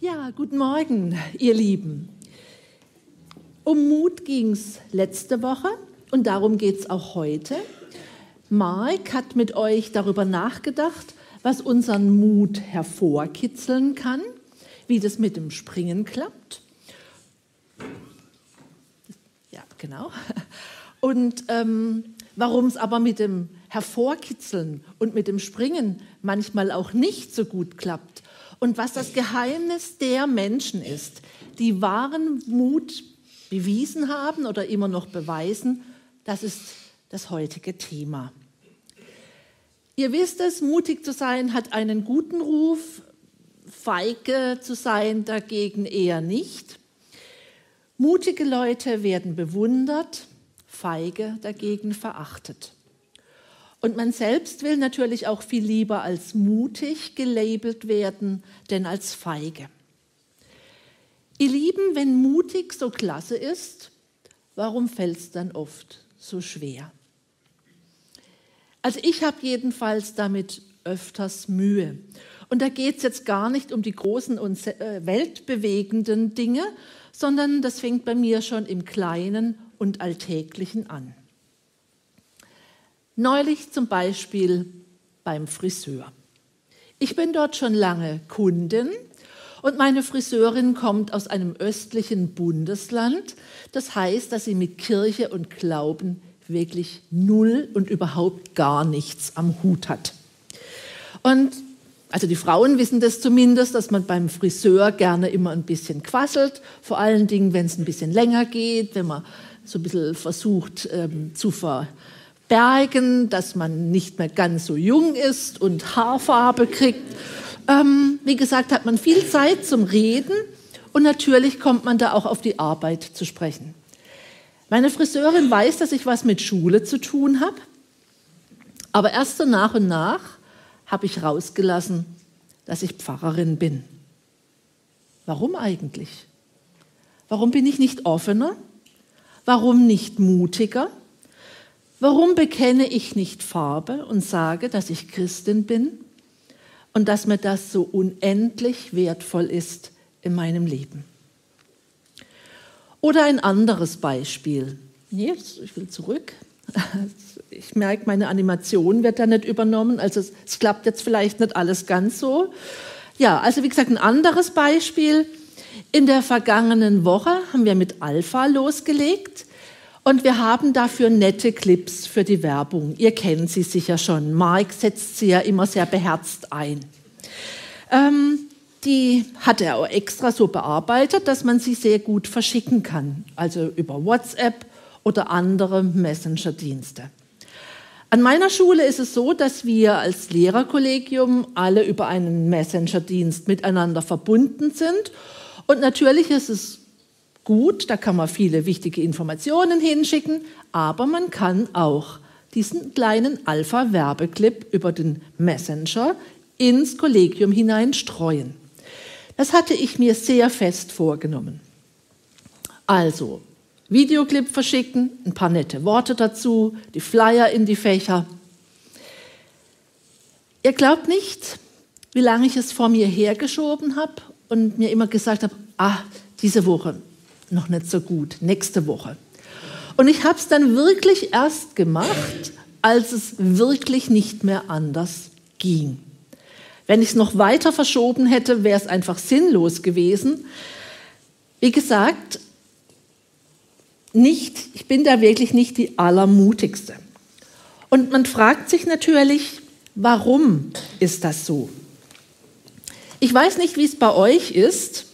Ja, guten Morgen, ihr Lieben. Um Mut ging es letzte Woche und darum geht es auch heute. Mark hat mit euch darüber nachgedacht, was unseren Mut hervorkitzeln kann, wie das mit dem Springen klappt. Ja, genau. Und ähm, warum es aber mit dem Hervorkitzeln und mit dem Springen manchmal auch nicht so gut klappt und was das Geheimnis der Menschen ist, die wahren Mut bewiesen haben oder immer noch beweisen, das ist das heutige Thema. Ihr wisst es, mutig zu sein hat einen guten Ruf, feige zu sein dagegen eher nicht. Mutige Leute werden bewundert, feige dagegen verachtet. Und man selbst will natürlich auch viel lieber als mutig gelabelt werden, denn als feige. Ihr Lieben, wenn mutig so klasse ist, warum fällt es dann oft so schwer? Also ich habe jedenfalls damit öfters Mühe. Und da geht es jetzt gar nicht um die großen und äh, weltbewegenden Dinge, sondern das fängt bei mir schon im Kleinen und Alltäglichen an. Neulich zum Beispiel beim Friseur. Ich bin dort schon lange Kundin und meine Friseurin kommt aus einem östlichen Bundesland. Das heißt, dass sie mit Kirche und Glauben wirklich null und überhaupt gar nichts am Hut hat. Und also die Frauen wissen das zumindest, dass man beim Friseur gerne immer ein bisschen quasselt, vor allen Dingen, wenn es ein bisschen länger geht, wenn man so ein bisschen versucht ähm, zu ver bergen, dass man nicht mehr ganz so jung ist und Haarfarbe kriegt. Ähm, wie gesagt, hat man viel Zeit zum Reden und natürlich kommt man da auch auf die Arbeit zu sprechen. Meine Friseurin weiß, dass ich was mit Schule zu tun habe, aber erst so nach und nach habe ich rausgelassen, dass ich Pfarrerin bin. Warum eigentlich? Warum bin ich nicht offener? Warum nicht mutiger? Warum bekenne ich nicht Farbe und sage, dass ich Christin bin und dass mir das so unendlich wertvoll ist in meinem Leben? Oder ein anderes Beispiel. Nee, ich will zurück. Ich merke, meine Animation wird da nicht übernommen. Also es, es klappt jetzt vielleicht nicht alles ganz so. Ja, also wie gesagt, ein anderes Beispiel. In der vergangenen Woche haben wir mit Alpha losgelegt. Und wir haben dafür nette Clips für die Werbung. Ihr kennt sie sicher schon. Mark setzt sie ja immer sehr beherzt ein. Ähm, die hat er auch extra so bearbeitet, dass man sie sehr gut verschicken kann, also über WhatsApp oder andere Messenger-Dienste. An meiner Schule ist es so, dass wir als Lehrerkollegium alle über einen Messenger-Dienst miteinander verbunden sind. Und natürlich ist es gut, da kann man viele wichtige Informationen hinschicken, aber man kann auch diesen kleinen Alpha-Werbeclip über den Messenger ins Kollegium hinein streuen. Das hatte ich mir sehr fest vorgenommen. Also, Videoclip verschicken, ein paar nette Worte dazu, die Flyer in die Fächer. Ihr glaubt nicht, wie lange ich es vor mir hergeschoben habe und mir immer gesagt habe, ah, diese Woche, noch nicht so gut, nächste Woche. Und ich habe es dann wirklich erst gemacht, als es wirklich nicht mehr anders ging. Wenn ich es noch weiter verschoben hätte, wäre es einfach sinnlos gewesen. Wie gesagt, nicht, ich bin da wirklich nicht die allermutigste. Und man fragt sich natürlich, warum ist das so? Ich weiß nicht, wie es bei euch ist.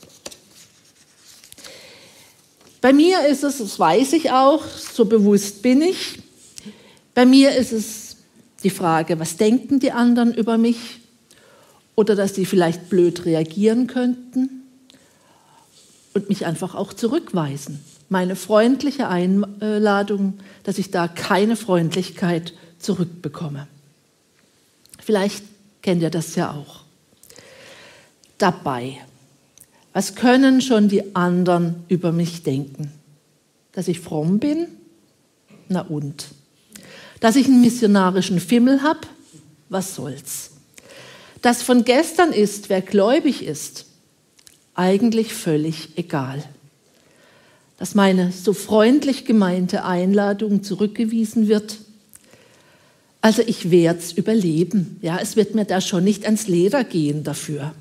Bei mir ist es, das weiß ich auch, so bewusst bin ich. Bei mir ist es die Frage, was denken die anderen über mich? Oder dass die vielleicht blöd reagieren könnten und mich einfach auch zurückweisen. Meine freundliche Einladung, dass ich da keine Freundlichkeit zurückbekomme. Vielleicht kennt ihr das ja auch. Dabei was können schon die anderen über mich denken? Dass ich fromm bin? Na und? Dass ich einen missionarischen Fimmel habe? Was soll's? Das von gestern ist, wer gläubig ist. eigentlich völlig egal. Dass meine so freundlich gemeinte Einladung zurückgewiesen wird. Also ich werde es überleben. Ja, es wird mir da schon nicht ans Leder gehen dafür.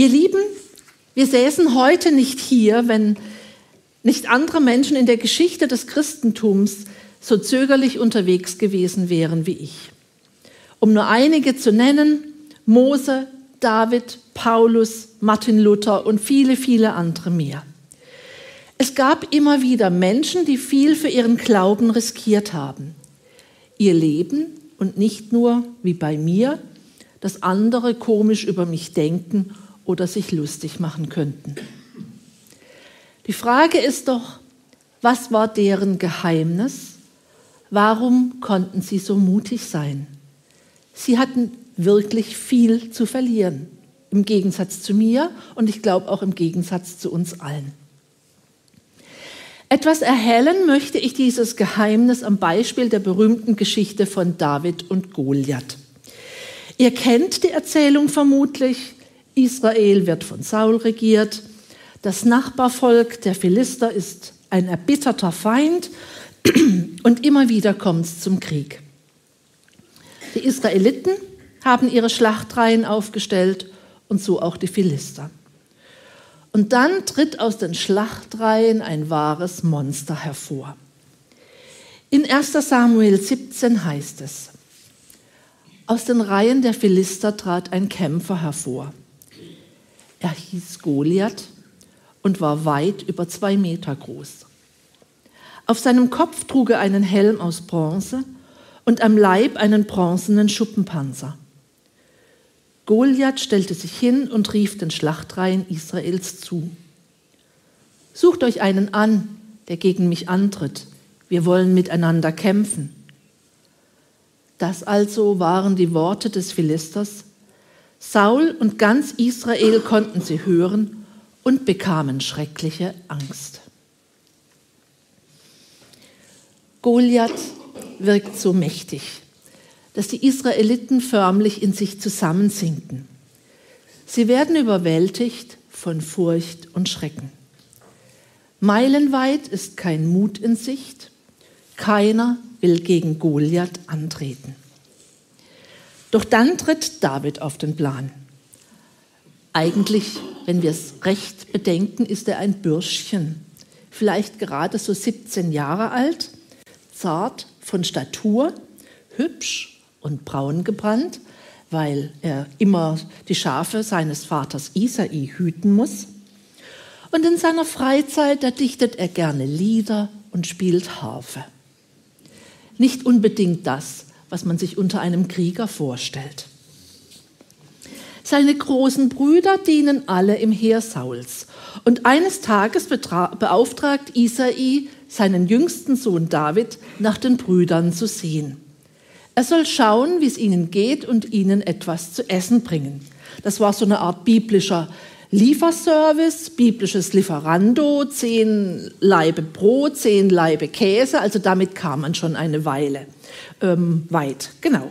Ihr Lieben, wir säßen heute nicht hier, wenn nicht andere Menschen in der Geschichte des Christentums so zögerlich unterwegs gewesen wären wie ich. Um nur einige zu nennen, Mose, David, Paulus, Martin Luther und viele, viele andere mehr. Es gab immer wieder Menschen, die viel für ihren Glauben riskiert haben. Ihr Leben und nicht nur, wie bei mir, dass andere komisch über mich denken oder sich lustig machen könnten. Die Frage ist doch, was war deren Geheimnis? Warum konnten sie so mutig sein? Sie hatten wirklich viel zu verlieren, im Gegensatz zu mir und ich glaube auch im Gegensatz zu uns allen. Etwas erhellen möchte ich dieses Geheimnis am Beispiel der berühmten Geschichte von David und Goliath. Ihr kennt die Erzählung vermutlich. Israel wird von Saul regiert. Das Nachbarvolk der Philister ist ein erbitterter Feind und immer wieder kommt es zum Krieg. Die Israeliten haben ihre Schlachtreihen aufgestellt und so auch die Philister. Und dann tritt aus den Schlachtreihen ein wahres Monster hervor. In 1 Samuel 17 heißt es, aus den Reihen der Philister trat ein Kämpfer hervor. Er hieß Goliath und war weit über zwei Meter groß. Auf seinem Kopf trug er einen Helm aus Bronze und am Leib einen bronzenen Schuppenpanzer. Goliath stellte sich hin und rief den Schlachtreihen Israels zu. Sucht euch einen an, der gegen mich antritt. Wir wollen miteinander kämpfen. Das also waren die Worte des Philisters. Saul und ganz Israel konnten sie hören und bekamen schreckliche Angst. Goliath wirkt so mächtig dass die Israeliten förmlich in sich zusammensinken. Sie werden überwältigt von Furcht und Schrecken. Meilenweit ist kein Mut in Sicht. Keiner will gegen Goliath antreten. Doch dann tritt David auf den Plan. Eigentlich, wenn wir es recht bedenken, ist er ein Bürschchen, vielleicht gerade so 17 Jahre alt, zart von Statur, hübsch und braun gebrannt, weil er immer die Schafe seines Vaters Isai hüten muss. Und in seiner Freizeit, da dichtet er gerne Lieder und spielt Harfe. Nicht unbedingt das, was man sich unter einem Krieger vorstellt. Seine großen Brüder dienen alle im Heer Sauls. Und eines Tages beauftragt Isai seinen jüngsten Sohn David, nach den Brüdern zu sehen. Er soll schauen, wie es ihnen geht und ihnen etwas zu essen bringen. Das war so eine Art biblischer Lieferservice, biblisches Lieferando, zehn Laibe Brot, zehn Laibe Käse, also damit kam man schon eine Weile ähm, weit. Genau.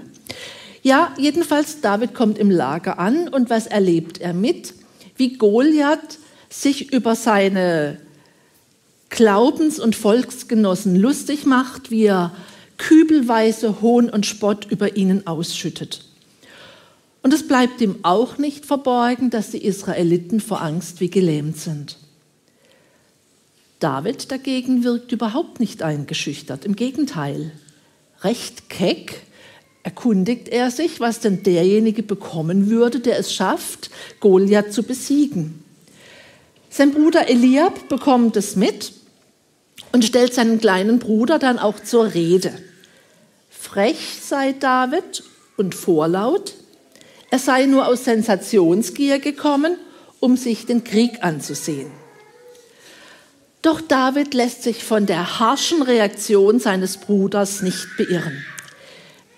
Ja, jedenfalls, David kommt im Lager an und was erlebt er mit? Wie Goliath sich über seine Glaubens- und Volksgenossen lustig macht, wie er kübelweise Hohn und Spott über ihnen ausschüttet. Und es bleibt ihm auch nicht verborgen, dass die Israeliten vor Angst wie gelähmt sind. David dagegen wirkt überhaupt nicht eingeschüchtert, im Gegenteil. Recht keck erkundigt er sich, was denn derjenige bekommen würde, der es schafft, Goliath zu besiegen. Sein Bruder Eliab bekommt es mit und stellt seinen kleinen Bruder dann auch zur Rede. Frech sei David und vorlaut, er sei nur aus Sensationsgier gekommen, um sich den Krieg anzusehen. Doch David lässt sich von der harschen Reaktion seines Bruders nicht beirren.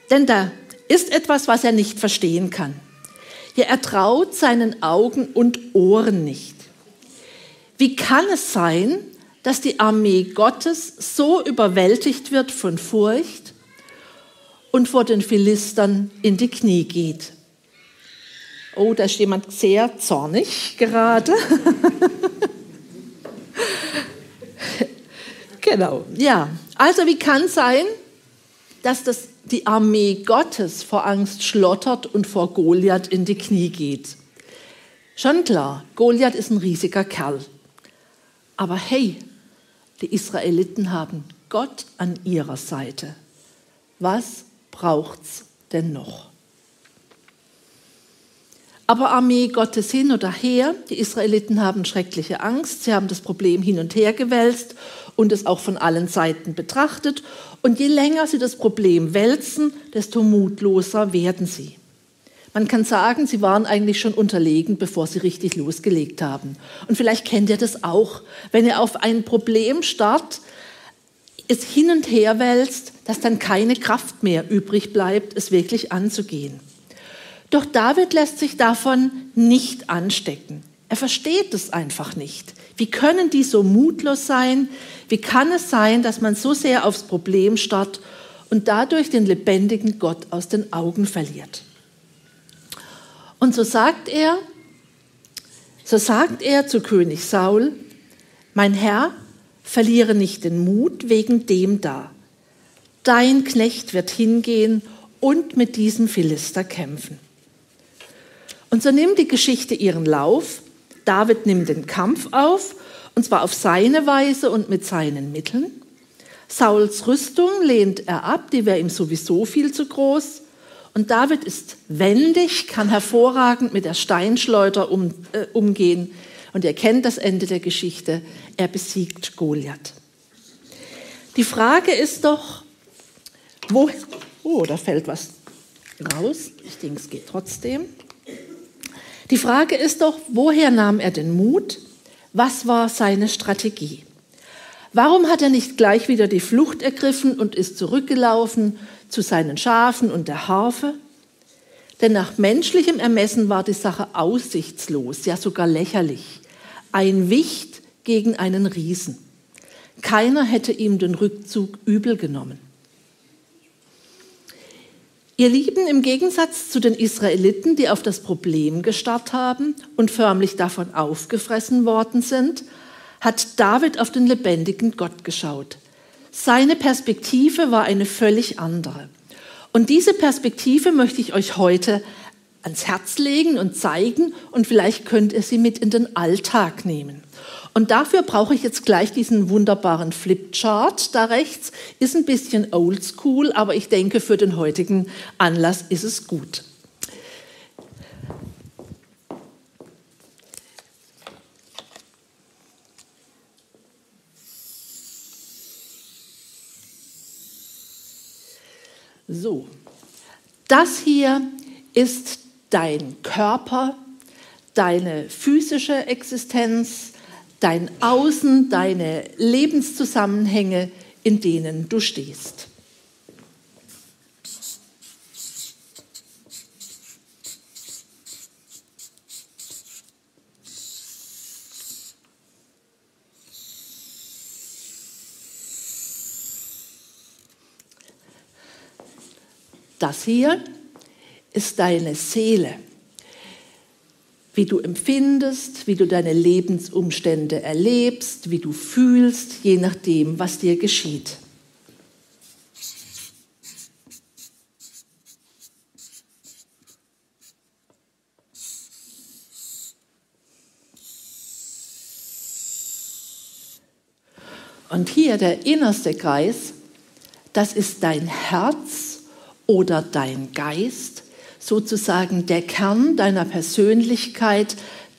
Denn da ist etwas, was er nicht verstehen kann. Ja, er traut seinen Augen und Ohren nicht. Wie kann es sein, dass die Armee Gottes so überwältigt wird von Furcht und vor den Philistern in die Knie geht. Oh, da ist jemand sehr zornig gerade. genau, ja. Also wie kann es sein, dass das, die Armee Gottes vor Angst schlottert und vor Goliath in die Knie geht? Schon klar, Goliath ist ein riesiger Kerl. Aber hey, die Israeliten haben Gott an ihrer Seite. Was braucht's denn noch? Aber Armee Gottes hin oder her, die Israeliten haben schreckliche Angst, sie haben das Problem hin und her gewälzt und es auch von allen Seiten betrachtet. Und je länger sie das Problem wälzen, desto mutloser werden sie. Man kann sagen, sie waren eigentlich schon unterlegen, bevor sie richtig losgelegt haben. Und vielleicht kennt ihr das auch, wenn ihr auf ein Problem starrt, es hin und her wälzt, dass dann keine Kraft mehr übrig bleibt, es wirklich anzugehen. Doch David lässt sich davon nicht anstecken. Er versteht es einfach nicht. Wie können die so mutlos sein? Wie kann es sein, dass man so sehr aufs Problem starrt und dadurch den lebendigen Gott aus den Augen verliert? Und so sagt er, so sagt er zu König Saul, mein Herr, verliere nicht den Mut wegen dem da. Dein Knecht wird hingehen und mit diesem Philister kämpfen. Und so nimmt die Geschichte ihren Lauf. David nimmt den Kampf auf, und zwar auf seine Weise und mit seinen Mitteln. Sauls Rüstung lehnt er ab, die wäre ihm sowieso viel zu groß. Und David ist wendig, kann hervorragend mit der Steinschleuder um, äh, umgehen. Und er kennt das Ende der Geschichte. Er besiegt Goliath. Die Frage ist doch, wo, oh, da fällt was raus. Ich denke, es geht trotzdem. Die Frage ist doch, woher nahm er den Mut? Was war seine Strategie? Warum hat er nicht gleich wieder die Flucht ergriffen und ist zurückgelaufen zu seinen Schafen und der Harfe? Denn nach menschlichem Ermessen war die Sache aussichtslos, ja sogar lächerlich. Ein Wicht gegen einen Riesen. Keiner hätte ihm den Rückzug übel genommen. Ihr Lieben, im Gegensatz zu den Israeliten, die auf das Problem gestarrt haben und förmlich davon aufgefressen worden sind, hat David auf den lebendigen Gott geschaut. Seine Perspektive war eine völlig andere. Und diese Perspektive möchte ich euch heute ans Herz legen und zeigen und vielleicht könnt ihr sie mit in den Alltag nehmen. Und dafür brauche ich jetzt gleich diesen wunderbaren Flipchart da rechts. Ist ein bisschen oldschool, aber ich denke, für den heutigen Anlass ist es gut. So, das hier ist dein Körper, deine physische Existenz, dein Außen, deine Lebenszusammenhänge, in denen du stehst. Das hier ist deine Seele wie du empfindest, wie du deine Lebensumstände erlebst, wie du fühlst, je nachdem, was dir geschieht. Und hier der innerste Kreis, das ist dein Herz oder dein Geist sozusagen der Kern deiner Persönlichkeit,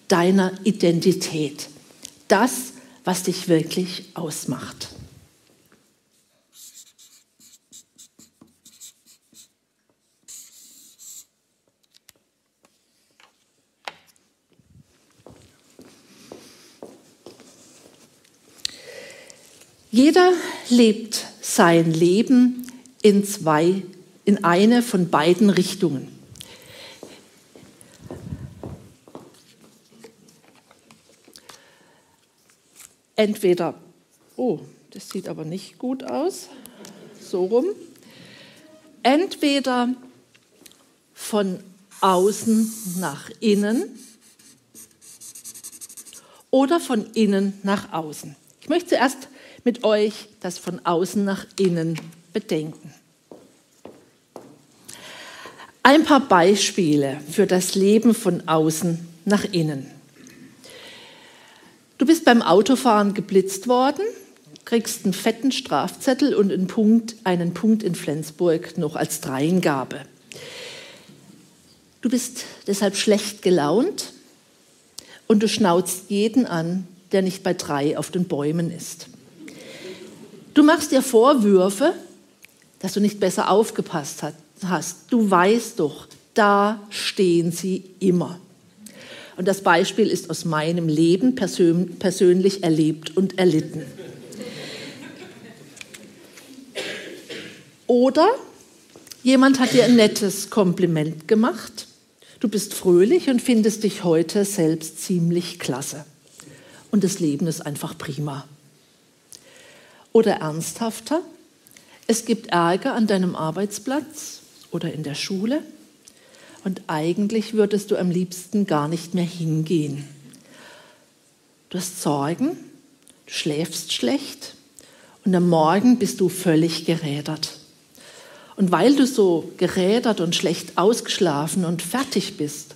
deiner Identität. Das, was dich wirklich ausmacht. Jeder lebt sein Leben in zwei, in eine von beiden Richtungen. Entweder, oh, das sieht aber nicht gut aus, so rum, entweder von außen nach innen oder von innen nach außen. Ich möchte zuerst mit euch das von außen nach innen bedenken. Ein paar Beispiele für das Leben von außen nach innen. Du bist beim Autofahren geblitzt worden, kriegst einen fetten Strafzettel und einen Punkt, einen Punkt in Flensburg noch als Dreingabe. Du bist deshalb schlecht gelaunt und du schnauzt jeden an, der nicht bei drei auf den Bäumen ist. Du machst dir Vorwürfe, dass du nicht besser aufgepasst hast. Du weißt doch, da stehen sie immer. Und das Beispiel ist aus meinem Leben persön persönlich erlebt und erlitten. Oder jemand hat dir ein nettes Kompliment gemacht. Du bist fröhlich und findest dich heute selbst ziemlich klasse. Und das Leben ist einfach prima. Oder ernsthafter, es gibt Ärger an deinem Arbeitsplatz oder in der Schule und eigentlich würdest du am liebsten gar nicht mehr hingehen. Du hast Sorgen, du schläfst schlecht und am Morgen bist du völlig gerädert. Und weil du so gerädert und schlecht ausgeschlafen und fertig bist,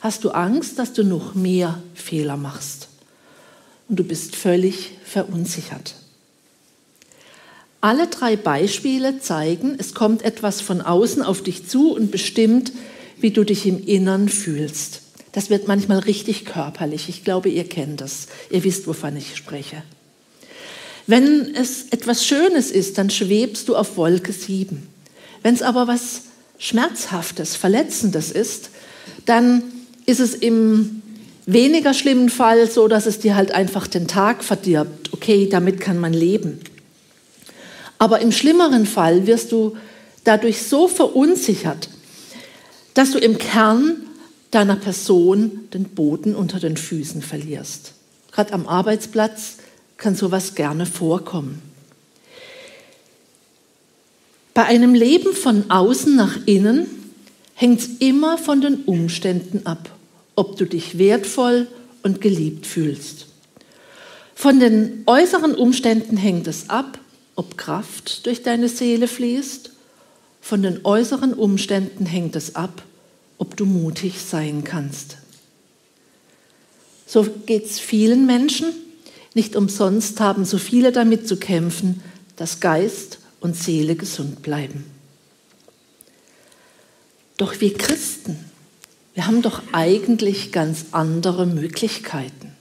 hast du Angst, dass du noch mehr Fehler machst. Und du bist völlig verunsichert. Alle drei Beispiele zeigen, es kommt etwas von außen auf dich zu und bestimmt, wie du dich im Innern fühlst. Das wird manchmal richtig körperlich. Ich glaube, ihr kennt das. Ihr wisst, wovon ich spreche. Wenn es etwas Schönes ist, dann schwebst du auf Wolke 7. Wenn es aber was Schmerzhaftes, Verletzendes ist, dann ist es im weniger schlimmen Fall so, dass es dir halt einfach den Tag verdirbt. Okay, damit kann man leben. Aber im schlimmeren Fall wirst du dadurch so verunsichert, dass du im Kern deiner Person den Boden unter den Füßen verlierst. Gerade am Arbeitsplatz kann sowas gerne vorkommen. Bei einem Leben von außen nach innen hängt es immer von den Umständen ab, ob du dich wertvoll und geliebt fühlst. Von den äußeren Umständen hängt es ab, ob Kraft durch deine Seele fließt. Von den äußeren Umständen hängt es ab, ob du mutig sein kannst. So geht es vielen Menschen. Nicht umsonst haben so viele damit zu kämpfen, dass Geist und Seele gesund bleiben. Doch wir Christen, wir haben doch eigentlich ganz andere Möglichkeiten.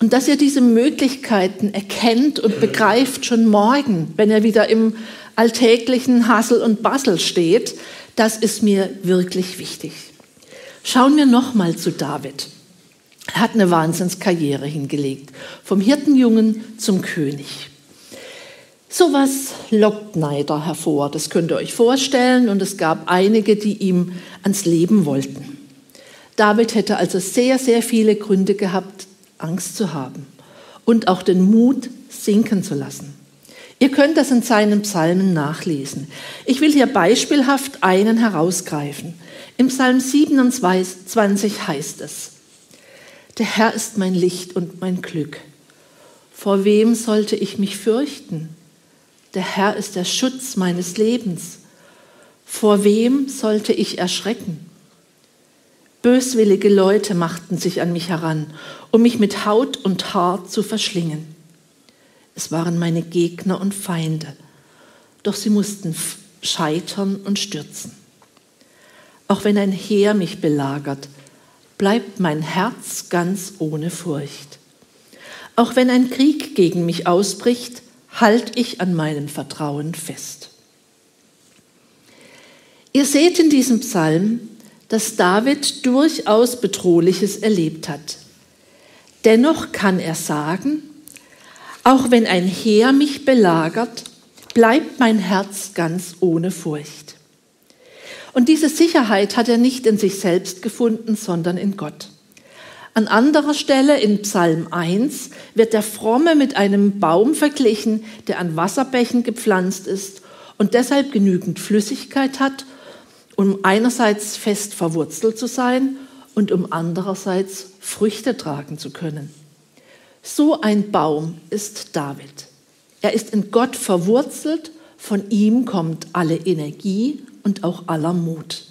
Und dass ihr diese Möglichkeiten erkennt und begreift schon morgen, wenn ihr wieder im alltäglichen Hassel und Bassel steht, das ist mir wirklich wichtig. Schauen wir nochmal zu David. Er hat eine Wahnsinnskarriere hingelegt, vom Hirtenjungen zum König. Sowas lockt Neider hervor, das könnt ihr euch vorstellen, und es gab einige, die ihm ans Leben wollten. David hätte also sehr, sehr viele Gründe gehabt, Angst zu haben und auch den Mut sinken zu lassen. Ihr könnt das in seinen Psalmen nachlesen. Ich will hier beispielhaft einen herausgreifen. Im Psalm 27 heißt es, der Herr ist mein Licht und mein Glück. Vor wem sollte ich mich fürchten? Der Herr ist der Schutz meines Lebens. Vor wem sollte ich erschrecken? Böswillige Leute machten sich an mich heran, um mich mit Haut und Haar zu verschlingen. Es waren meine Gegner und Feinde, doch sie mussten scheitern und stürzen. Auch wenn ein Heer mich belagert, bleibt mein Herz ganz ohne Furcht. Auch wenn ein Krieg gegen mich ausbricht, halte ich an meinem Vertrauen fest. Ihr seht in diesem Psalm, dass David durchaus Bedrohliches erlebt hat. Dennoch kann er sagen, auch wenn ein Heer mich belagert, bleibt mein Herz ganz ohne Furcht. Und diese Sicherheit hat er nicht in sich selbst gefunden, sondern in Gott. An anderer Stelle in Psalm 1 wird der Fromme mit einem Baum verglichen, der an Wasserbächen gepflanzt ist und deshalb genügend Flüssigkeit hat um einerseits fest verwurzelt zu sein und um andererseits Früchte tragen zu können. So ein Baum ist David. Er ist in Gott verwurzelt, von ihm kommt alle Energie und auch aller Mut.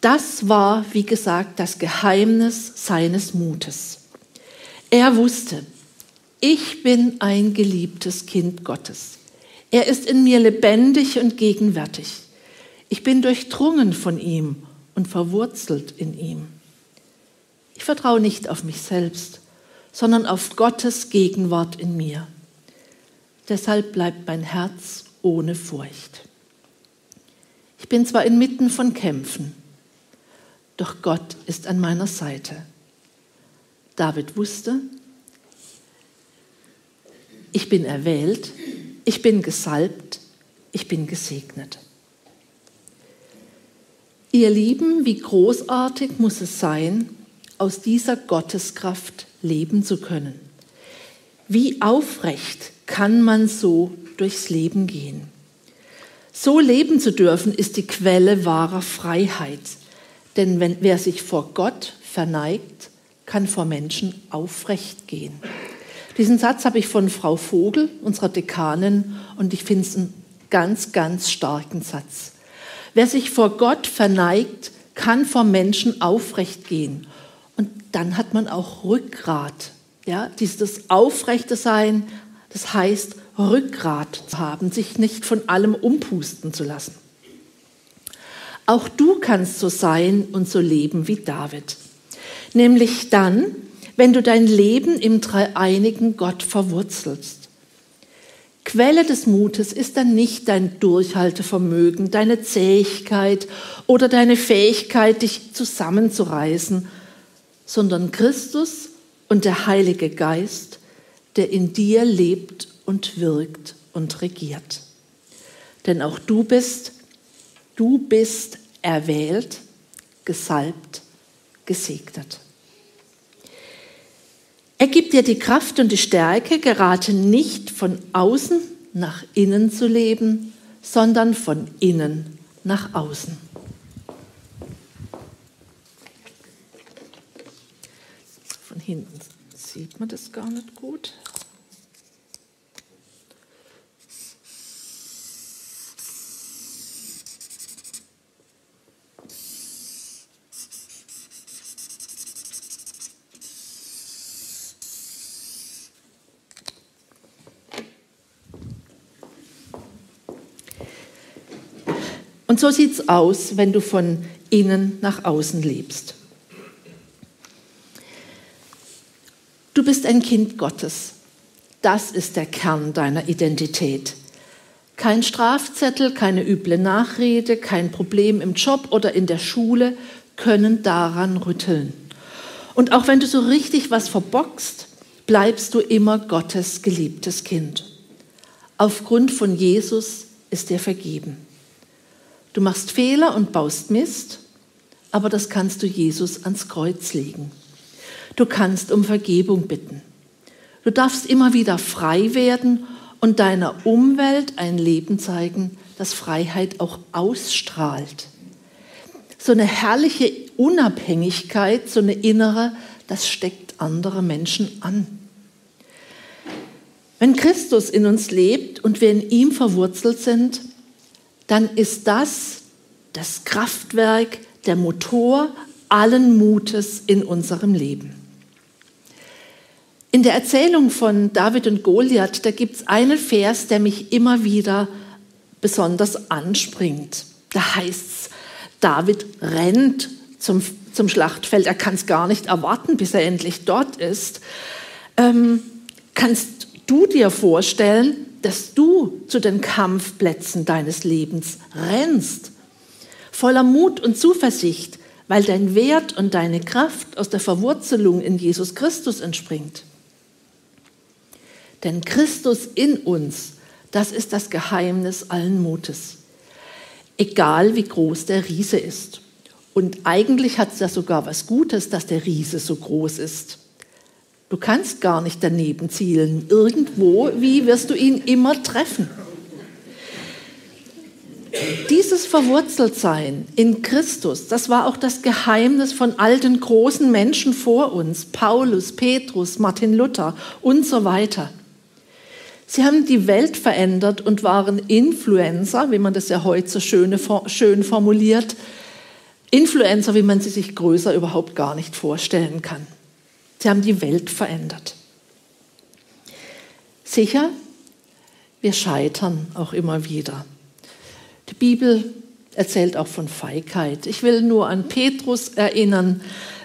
Das war, wie gesagt, das Geheimnis seines Mutes. Er wusste, ich bin ein geliebtes Kind Gottes. Er ist in mir lebendig und gegenwärtig. Ich bin durchdrungen von ihm und verwurzelt in ihm. Ich vertraue nicht auf mich selbst, sondern auf Gottes Gegenwart in mir. Deshalb bleibt mein Herz ohne Furcht. Ich bin zwar inmitten von Kämpfen, doch Gott ist an meiner Seite. David wusste, ich bin erwählt, ich bin gesalbt, ich bin gesegnet. Ihr Lieben, wie großartig muss es sein, aus dieser Gotteskraft leben zu können. Wie aufrecht kann man so durchs Leben gehen. So leben zu dürfen, ist die Quelle wahrer Freiheit. Denn wenn, wer sich vor Gott verneigt, kann vor Menschen aufrecht gehen. Diesen Satz habe ich von Frau Vogel, unserer Dekanin, und ich finde es einen ganz, ganz starken Satz. Wer sich vor Gott verneigt, kann vor Menschen aufrecht gehen. Und dann hat man auch Rückgrat. Ja, dieses aufrechte Sein, das heißt Rückgrat zu haben, sich nicht von allem umpusten zu lassen. Auch du kannst so sein und so leben wie David. Nämlich dann, wenn du dein Leben im dreieinigen Gott verwurzelst. Quelle des Mutes ist dann nicht dein Durchhaltevermögen, deine Zähigkeit oder deine Fähigkeit, dich zusammenzureißen, sondern Christus und der Heilige Geist, der in dir lebt und wirkt und regiert. Denn auch du bist, du bist erwählt, gesalbt, gesegnet. Er gibt dir die Kraft und die Stärke, gerade nicht von außen nach innen zu leben, sondern von innen nach außen. Von hinten sieht man das gar nicht gut. Und so sieht es aus, wenn du von innen nach außen lebst. Du bist ein Kind Gottes. Das ist der Kern deiner Identität. Kein Strafzettel, keine üble Nachrede, kein Problem im Job oder in der Schule können daran rütteln. Und auch wenn du so richtig was verbockst, bleibst du immer Gottes geliebtes Kind. Aufgrund von Jesus ist dir vergeben. Du machst Fehler und baust Mist, aber das kannst du Jesus ans Kreuz legen. Du kannst um Vergebung bitten. Du darfst immer wieder frei werden und deiner Umwelt ein Leben zeigen, das Freiheit auch ausstrahlt. So eine herrliche Unabhängigkeit, so eine innere, das steckt andere Menschen an. Wenn Christus in uns lebt und wir in ihm verwurzelt sind, dann ist das das Kraftwerk, der Motor allen Mutes in unserem Leben. In der Erzählung von David und Goliath, da gibt es einen Vers, der mich immer wieder besonders anspringt. Da heißt es, David rennt zum, zum Schlachtfeld, er kann es gar nicht erwarten, bis er endlich dort ist. Ähm, kannst du dir vorstellen, dass du zu den Kampfplätzen deines Lebens rennst, voller Mut und Zuversicht, weil dein Wert und deine Kraft aus der Verwurzelung in Jesus Christus entspringt. Denn Christus in uns, das ist das Geheimnis allen Mutes. Egal wie groß der Riese ist. Und eigentlich hat es ja sogar was Gutes, dass der Riese so groß ist. Du kannst gar nicht daneben zielen. Irgendwo, wie wirst du ihn immer treffen? Dieses verwurzelt sein in Christus, das war auch das Geheimnis von all den großen Menschen vor uns, Paulus, Petrus, Martin Luther und so weiter. Sie haben die Welt verändert und waren Influencer, wie man das ja heute so schön, schön formuliert, Influencer, wie man sie sich größer überhaupt gar nicht vorstellen kann. Sie haben die Welt verändert. Sicher, wir scheitern auch immer wieder. Die Bibel erzählt auch von Feigheit. Ich will nur an Petrus erinnern,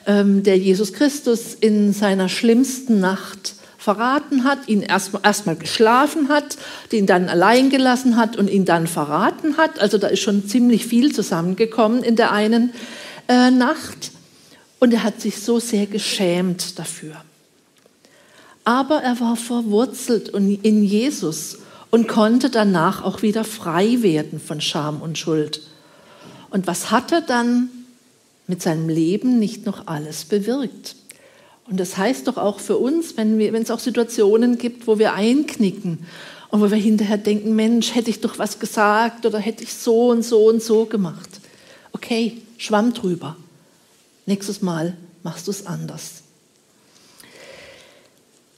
ähm, der Jesus Christus in seiner schlimmsten Nacht verraten hat, ihn erstmal erst geschlafen hat, ihn dann allein gelassen hat und ihn dann verraten hat. Also da ist schon ziemlich viel zusammengekommen in der einen äh, Nacht. Und er hat sich so sehr geschämt dafür. Aber er war verwurzelt in Jesus und konnte danach auch wieder frei werden von Scham und Schuld. Und was hat er dann mit seinem Leben nicht noch alles bewirkt? Und das heißt doch auch für uns, wenn, wir, wenn es auch Situationen gibt, wo wir einknicken und wo wir hinterher denken, Mensch, hätte ich doch was gesagt oder hätte ich so und so und so gemacht. Okay, schwamm drüber. Nächstes Mal machst du es anders.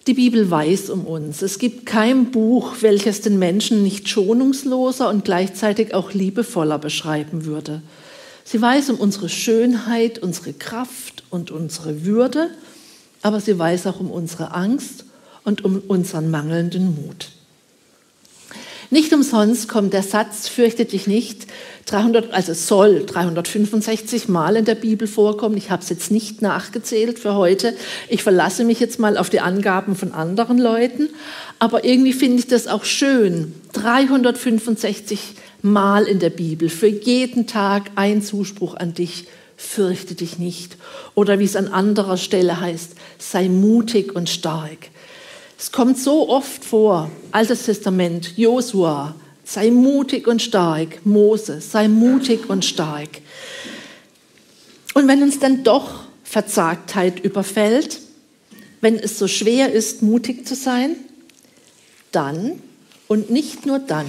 Die Bibel weiß um uns. Es gibt kein Buch, welches den Menschen nicht schonungsloser und gleichzeitig auch liebevoller beschreiben würde. Sie weiß um unsere Schönheit, unsere Kraft und unsere Würde aber sie weiß auch um unsere Angst und um unseren mangelnden Mut. Nicht umsonst kommt der Satz, fürchte dich nicht, 300, also soll 365 Mal in der Bibel vorkommen. Ich habe es jetzt nicht nachgezählt für heute. Ich verlasse mich jetzt mal auf die Angaben von anderen Leuten. Aber irgendwie finde ich das auch schön. 365 Mal in der Bibel, für jeden Tag ein Zuspruch an dich fürchte dich nicht. Oder wie es an anderer Stelle heißt, sei mutig und stark. Es kommt so oft vor, Altes Testament, Josua, sei mutig und stark, Mose, sei mutig und stark. Und wenn uns dann doch Verzagtheit überfällt, wenn es so schwer ist, mutig zu sein, dann und nicht nur dann,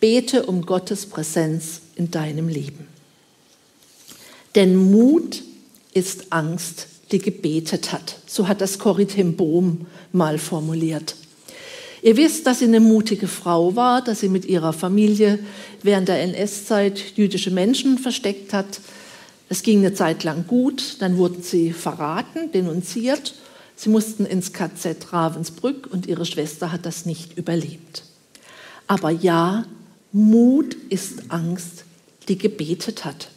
bete um Gottes Präsenz in deinem Leben. Denn Mut ist Angst, die gebetet hat. So hat das Corrie Bohm mal formuliert. Ihr wisst, dass sie eine mutige Frau war, dass sie mit ihrer Familie während der NS-Zeit jüdische Menschen versteckt hat. Es ging eine Zeit lang gut, dann wurden sie verraten, denunziert. Sie mussten ins KZ Ravensbrück und ihre Schwester hat das nicht überlebt. Aber ja, Mut ist Angst, die gebetet hat.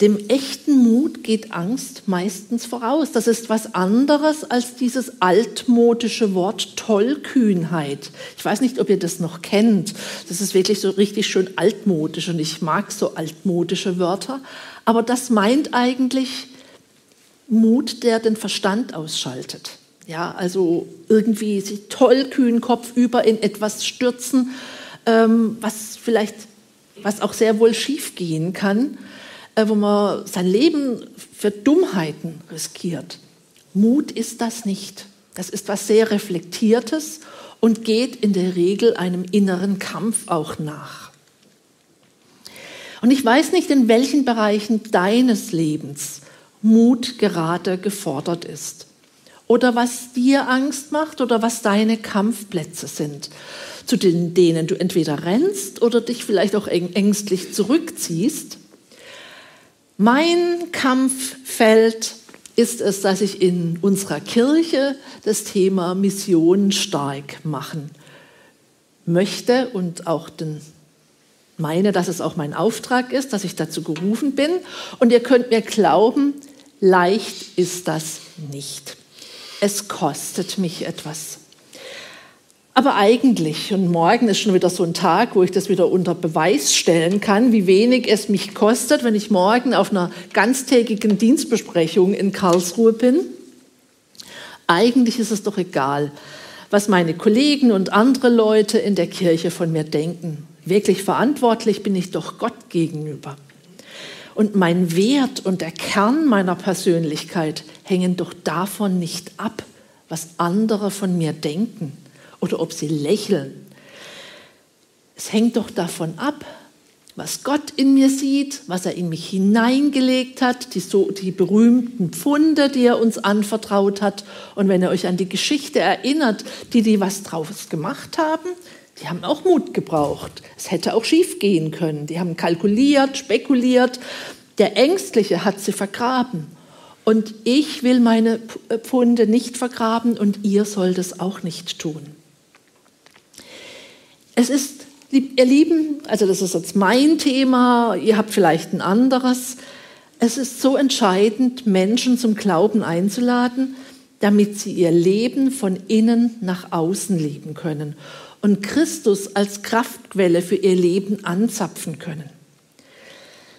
Dem echten Mut geht Angst meistens voraus. Das ist was anderes als dieses altmodische Wort Tollkühnheit. Ich weiß nicht, ob ihr das noch kennt. Das ist wirklich so richtig schön altmodisch und ich mag so altmodische Wörter. Aber das meint eigentlich Mut, der den Verstand ausschaltet. Ja, also irgendwie sich tollkühn kopfüber in etwas stürzen, ähm, was vielleicht, was auch sehr wohl schiefgehen kann wo man sein Leben für Dummheiten riskiert. Mut ist das nicht. Das ist was sehr Reflektiertes und geht in der Regel einem inneren Kampf auch nach. Und ich weiß nicht, in welchen Bereichen deines Lebens Mut gerade gefordert ist. Oder was dir Angst macht oder was deine Kampfplätze sind, zu denen du entweder rennst oder dich vielleicht auch ängstlich zurückziehst mein Kampffeld ist es, dass ich in unserer Kirche das Thema Mission stark machen möchte und auch den, meine, dass es auch mein Auftrag ist, dass ich dazu gerufen bin. Und ihr könnt mir glauben, leicht ist das nicht. Es kostet mich etwas. Aber eigentlich, und morgen ist schon wieder so ein Tag, wo ich das wieder unter Beweis stellen kann, wie wenig es mich kostet, wenn ich morgen auf einer ganztägigen Dienstbesprechung in Karlsruhe bin. Eigentlich ist es doch egal, was meine Kollegen und andere Leute in der Kirche von mir denken. Wirklich verantwortlich bin ich doch Gott gegenüber. Und mein Wert und der Kern meiner Persönlichkeit hängen doch davon nicht ab, was andere von mir denken oder ob sie lächeln. Es hängt doch davon ab, was Gott in mir sieht, was er in mich hineingelegt hat, die, so, die berühmten Pfunde, die er uns anvertraut hat. Und wenn ihr euch an die Geschichte erinnert, die die was draus gemacht haben, die haben auch Mut gebraucht. Es hätte auch schief gehen können. Die haben kalkuliert, spekuliert. Der Ängstliche hat sie vergraben. Und ich will meine Pfunde nicht vergraben und ihr sollt es auch nicht tun. Es ist, ihr Lieben, also das ist jetzt mein Thema, ihr habt vielleicht ein anderes. Es ist so entscheidend, Menschen zum Glauben einzuladen, damit sie ihr Leben von innen nach außen leben können und Christus als Kraftquelle für ihr Leben anzapfen können.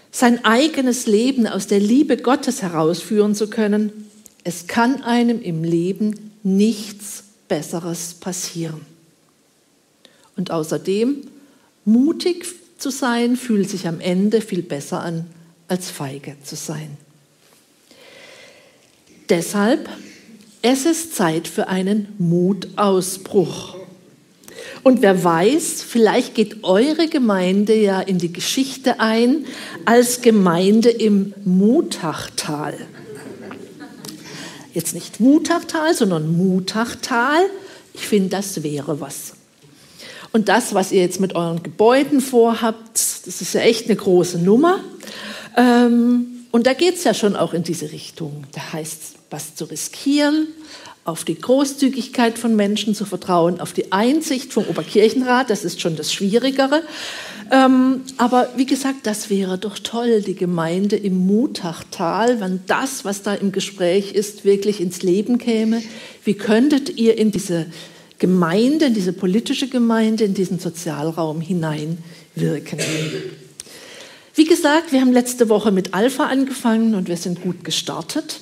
Sein eigenes Leben aus der Liebe Gottes herausführen zu können, es kann einem im Leben nichts Besseres passieren. Und außerdem, mutig zu sein, fühlt sich am Ende viel besser an, als feige zu sein. Deshalb, es ist Zeit für einen Mutausbruch. Und wer weiß, vielleicht geht eure Gemeinde ja in die Geschichte ein als Gemeinde im Mutachtal. Jetzt nicht Mutachtal, sondern Mutachtal. Ich finde, das wäre was. Und das, was ihr jetzt mit euren Gebäuden vorhabt, das ist ja echt eine große Nummer. Ähm, und da geht es ja schon auch in diese Richtung. Da heißt es, was zu riskieren, auf die Großzügigkeit von Menschen zu vertrauen, auf die Einsicht vom Oberkirchenrat, das ist schon das Schwierigere. Ähm, aber wie gesagt, das wäre doch toll, die Gemeinde im Mutachtal, wenn das, was da im Gespräch ist, wirklich ins Leben käme. Wie könntet ihr in diese Gemeinde, in diese politische Gemeinde, in diesen Sozialraum hineinwirken? Wie gesagt, wir haben letzte Woche mit Alpha angefangen und wir sind gut gestartet.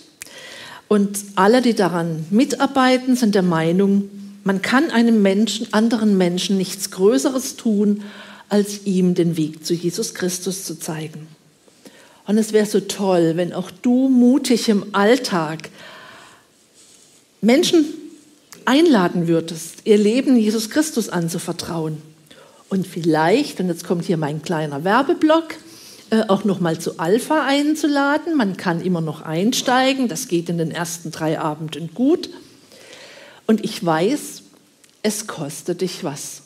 Und alle, die daran mitarbeiten, sind der Meinung, man kann einem Menschen, anderen Menschen nichts Größeres tun, als ihm den Weg zu Jesus Christus zu zeigen. Und es wäre so toll, wenn auch du mutig im Alltag Menschen einladen würdest, ihr Leben Jesus Christus anzuvertrauen. Und vielleicht, und jetzt kommt hier mein kleiner Werbeblock, äh, auch noch mal zu Alpha einzuladen. Man kann immer noch einsteigen. Das geht in den ersten drei Abenden gut. Und ich weiß, es kostet dich was.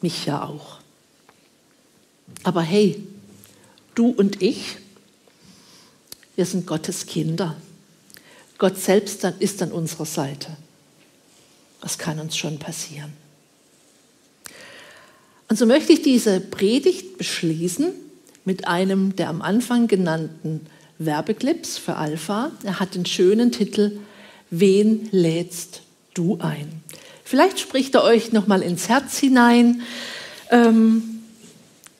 Mich ja auch. Aber hey, du und ich, wir sind Gottes Kinder. Gott selbst ist an unserer Seite. Was kann uns schon passieren? Und so möchte ich diese Predigt beschließen mit einem der am Anfang genannten Werbeclips für Alpha. Er hat den schönen Titel Wen lädst du ein? Vielleicht spricht er euch noch mal ins Herz hinein ähm,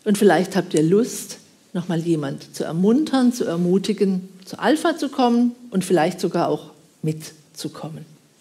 und vielleicht habt ihr Lust, noch mal jemand zu ermuntern, zu ermutigen, zu Alpha zu kommen und vielleicht sogar auch mitzukommen.